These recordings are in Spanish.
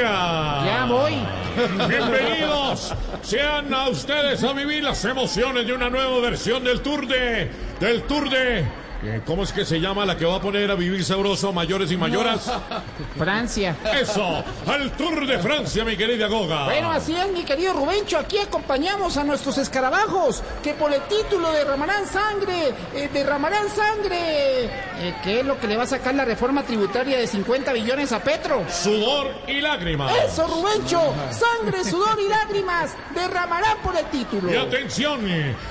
Ya voy. Bienvenidos sean a ustedes a vivir las emociones de una nueva versión del Tour de del Tour de ¿Cómo es que se llama la que va a poner a vivir sabroso a mayores y mayoras? Francia. Eso, al Tour de Francia, mi querida Goga. Bueno, así es, mi querido Rubencho. Aquí acompañamos a nuestros escarabajos que por el título derramarán sangre, eh, derramarán sangre. Eh, ¿Qué es lo que le va a sacar la reforma tributaria de 50 billones a Petro? Sudor y lágrimas. Eso, Rubencho. Sangre, sudor y lágrimas derramarán por el título. Y atención,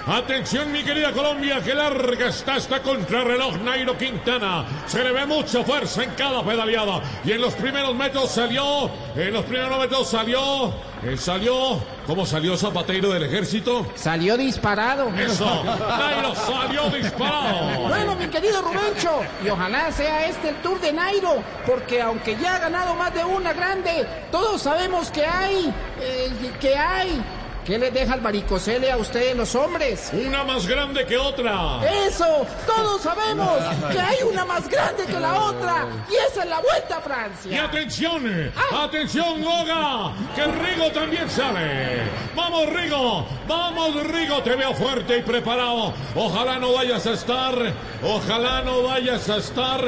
atención, mi querida Colombia, que larga está esta contra reloj Nairo Quintana. Se le ve mucha fuerza en cada pedaleada. Y en los primeros metros salió, en los primeros metros salió, eh, salió, ¿cómo salió Zapatero del ejército? Salió disparado. Eso, Nairo salió disparado. Bueno, mi querido Rubencho, y ojalá sea este el tour de Nairo, porque aunque ya ha ganado más de una grande, todos sabemos que hay, eh, que hay. ¿Qué les deja el varicocele a ustedes los hombres? Una más grande que otra. Eso, todos sabemos que hay una más grande que la otra, y esa es la vuelta a Y Francia. atención, atención, Goga, que Rigo también sale. Vamos, Rigo, vamos, Rigo, te veo fuerte y preparado. Ojalá no vayas a estar, ojalá no vayas a estar.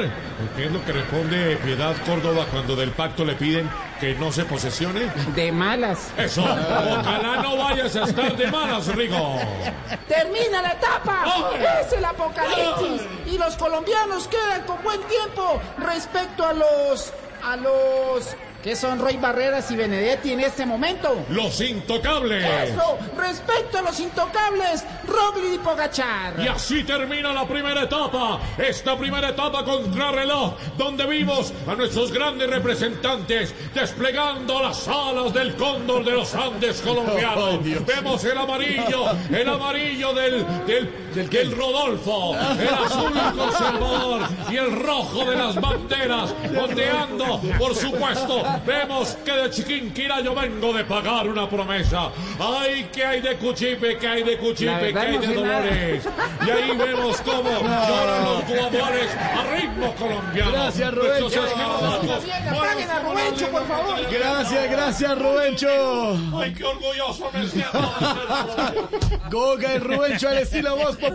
¿Qué es lo que responde Piedad Córdoba cuando del pacto le piden que no se posesione? De malas. Eso, ojalá no vayas a estar de malas, Rigo. Termina la etapa. Es el apocalipsis. Y los colombianos quedan con buen tiempo respecto a los. a los. Que son Roy Barreras y Benedetti en este momento. Los intocables. Eso, respecto a los intocables, Roglic y Pogachar. Y así termina la primera etapa. Esta primera etapa contra reloj, donde vimos a nuestros grandes representantes desplegando las alas del cóndor de los Andes colombianos. Vemos el amarillo, el amarillo del, del, del, Rodolfo, el azul conservador y el rojo de las banderas, ondeando, por supuesto. Vemos que de Chiquinquira yo vengo de pagar una promesa. Ay, que hay de Cuchipe, que hay de Cuchipe, que hay de. Dolores. Y ahí vemos cómo lloran los jugadores a ritmo colombiano. Gracias, Rubencho. Rubencho, por favor. Gracias, gracias, Rubencho. Ay, qué orgulloso me siento. Goga y Rubencho al estilo voz popular.